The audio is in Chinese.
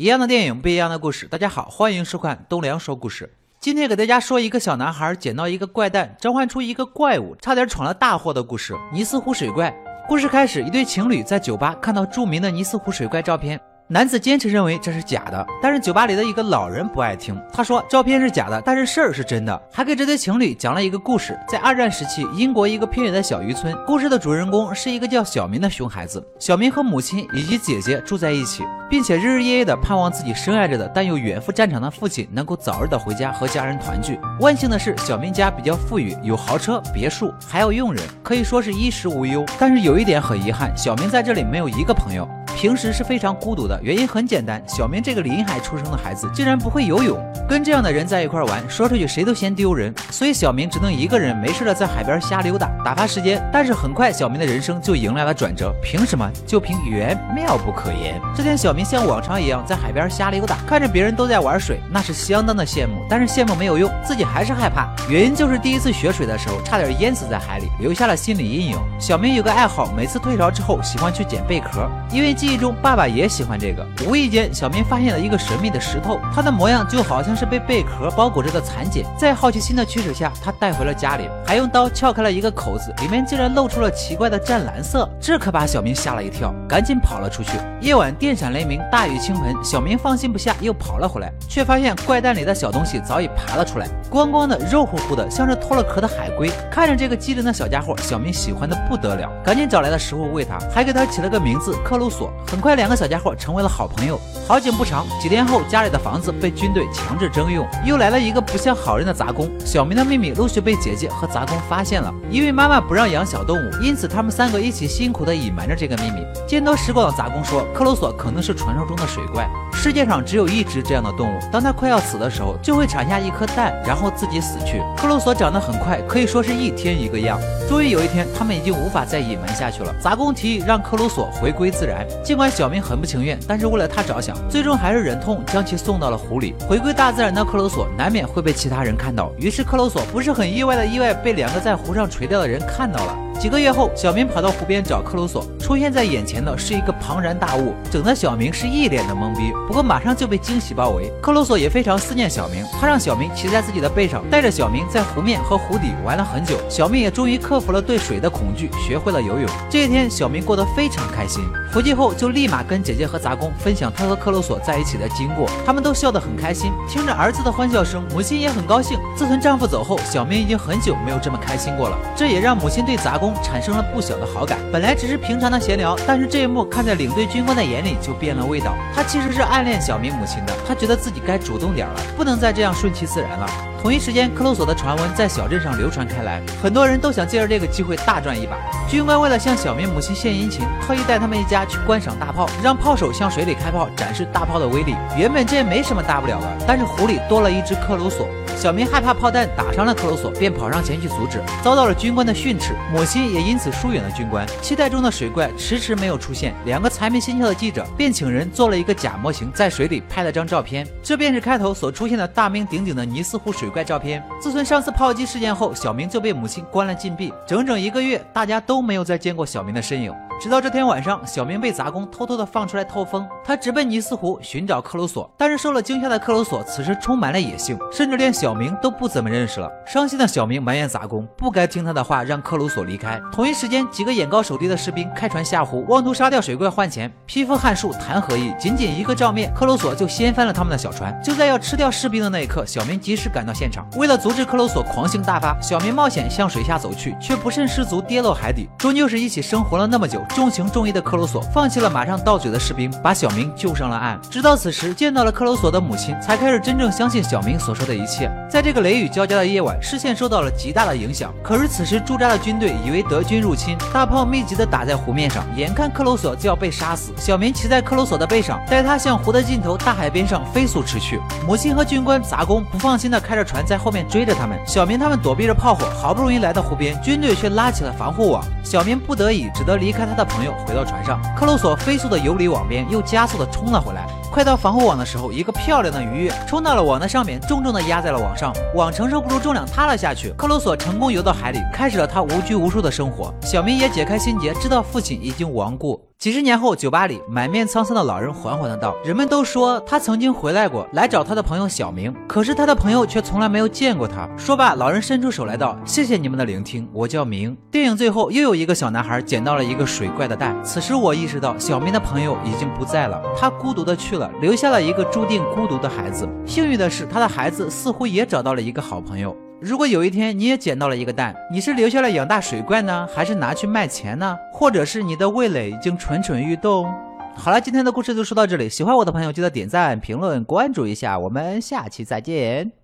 一样的电影，不一样的故事。大家好，欢迎收看东梁说故事。今天给大家说一个小男孩捡到一个怪蛋，召唤出一个怪物，差点闯了大祸的故事——尼斯湖水怪。故事开始，一对情侣在酒吧看到著名的尼斯湖水怪照片。男子坚持认为这是假的，但是酒吧里的一个老人不爱听。他说照片是假的，但是事儿是真的，还给这对情侣讲了一个故事。在二战时期，英国一个偏远的小渔村，故事的主人公是一个叫小明的熊孩子。小明和母亲以及姐姐住在一起，并且日日夜夜的盼望自己深爱着的但又远赴战场的父亲能够早日的回家和家人团聚。万幸的是，小明家比较富裕，有豪车、别墅，还有佣人，可以说是衣食无忧。但是有一点很遗憾，小明在这里没有一个朋友。平时是非常孤独的，原因很简单，小明这个临海出生的孩子竟然不会游泳，跟这样的人在一块玩，说出去谁都嫌丢人，所以小明只能一个人没事的在海边瞎溜达，打发时间。但是很快，小明的人生就迎来了转折，凭什么？就凭缘，妙不可言。这天，小明像往常一样在海边瞎溜达，看着别人都在玩水，那是相当的羡慕，但是羡慕没有用，自己还是害怕。原因就是第一次学水的时候，差点淹死在海里，留下了心理阴影。小明有个爱好，每次退潮之后，喜欢去捡贝壳，因为记。记忆中，爸爸也喜欢这个。无意间，小明发现了一个神秘的石头，它的模样就好像是被贝壳包裹着的蚕茧。在好奇心的驱使下，他带回了家里，还用刀撬开了一个口子，里面竟然露出了奇怪的湛蓝色，这可把小明吓了一跳，赶紧跑了出去。夜晚电闪雷鸣，大雨倾盆，小明放心不下，又跑了回来，却发现怪蛋里的小东西早已爬了出来，光光的，肉乎乎的，像是脱了壳的海龟。看着这个机灵的小家伙，小明喜欢的不得了，赶紧找来了食物喂他，还给他起了个名字克鲁索。很快，两个小家伙成为了好朋友。好景不长，几天后，家里的房子被军队强制征用，又来了一个不像好人的杂工。小明的秘密陆续被姐姐和杂工发现了。因为妈妈不让养小动物，因此他们三个一起辛苦地隐瞒着这个秘密。见多识广的杂工说，克鲁索可能是传说中的水怪。世界上只有一只这样的动物，当它快要死的时候，就会产下一颗蛋，然后自己死去。克鲁索长得很快，可以说是一天一个样。终于有一天，他们已经无法再隐瞒下去了。杂工提议让克鲁索回归自然，尽管小明很不情愿，但是为了他着想，最终还是忍痛将其送到了湖里。回归大自然的克鲁索难免会被其他人看到，于是克鲁索不是很意外的意外被两个在湖上垂钓的人看到了。几个月后，小明跑到湖边找克鲁索，出现在眼前的是一个庞然大物，整的小明是一脸的懵逼。不过马上就被惊喜包围，克鲁索也非常思念小明，他让小明骑在自己的背上，带着小明在湖面和湖底玩了很久。小明也终于克服了对水的恐惧，学会了游泳。这一天，小明过得非常开心。回去后就立马跟姐姐和杂工分享他和克鲁索在一起的经过，他们都笑得很开心。听着儿子的欢笑声，母亲也很高兴。自从丈夫走后，小明已经很久没有这么开心过了，这也让母亲对杂工。产生了不小的好感。本来只是平常的闲聊，但是这一幕看在领队军官的眼里就变了味道。他其实是暗恋小明母亲的，他觉得自己该主动点了，不能再这样顺其自然了。同一时间，克鲁索的传闻在小镇上流传开来，很多人都想借着这个机会大赚一把。军官为了向小明母亲献殷勤，特意带他们一家去观赏大炮，让炮手向水里开炮，展示大炮的威力。原本这也没什么大不了的，但是湖里多了一只克鲁索。小明害怕炮弹打伤了克鲁索，便跑上前去阻止，遭到了军官的训斥，母亲也因此疏远了军官。期待中的水怪迟迟没有出现，两个财迷心窍的记者便请人做了一个假模型，在水里拍了张照片，这便是开头所出现的大名鼎鼎的尼斯湖水怪照片。自从上次炮击事件后，小明就被母亲关了禁闭，整整一个月，大家都没有再见过小明的身影。直到这天晚上，小明被杂工偷偷的放出来透风，他直奔尼斯湖寻找克鲁索。但是受了惊吓的克鲁索此时充满了野性，甚至连小明都不怎么认识了。伤心的小明埋怨杂工不该听他的话，让克鲁索离开。同一时间，几个眼高手低的士兵开船下湖，妄图杀掉水怪换钱。披风撼树谈何易？仅仅一个照面，克鲁索就掀翻了他们的小船。就在要吃掉士兵的那一刻，小明及时赶到现场，为了阻止克鲁索狂性大发，小明冒险向水下走去，却不慎失足跌落海底。终究是一起生活了那么久。重情重义的克鲁索放弃了马上到嘴的士兵，把小明救上了岸。直到此时，见到了克鲁索的母亲，才开始真正相信小明所说的一切。在这个雷雨交加的夜晚，视线受到了极大的影响。可是此时驻扎的军队以为德军入侵，大炮密集的打在湖面上，眼看克鲁索就要被杀死。小明骑在克鲁索的背上，带他向湖的尽头大海边上飞速驰去。母亲和军官杂工不放心的开着船在后面追着他们。小明他们躲避着炮火，好不容易来到湖边，军队却拉起了防护网。小明不得已只得离开他的朋友。回到船上，克洛索飞速的游离网边，又加速的冲了回来。快到防护网的时候，一个漂亮的鱼跃冲到了网的上面，重重的压在了网上，网承受不住重量塌了下去。克鲁索成功游到海里，开始了他无拘无束的生活。小明也解开心结，知道父亲已经亡故。几十年后，酒吧里满面沧桑的老人缓缓的道：“人们都说他曾经回来过，来找他的朋友小明，可是他的朋友却从来没有见过他。”说罢，老人伸出手来道：“谢谢你们的聆听，我叫明。”电影最后又有一个小男孩捡到了一个水怪的蛋。此时我意识到，小明的朋友已经不在了，他孤独的去留下了一个注定孤独的孩子。幸运的是，他的孩子似乎也找到了一个好朋友。如果有一天你也捡到了一个蛋，你是留下来养大水怪呢，还是拿去卖钱呢？或者是你的味蕾已经蠢蠢欲动？好了，今天的故事就说到这里。喜欢我的朋友记得点赞、评论、关注一下，我们下期再见。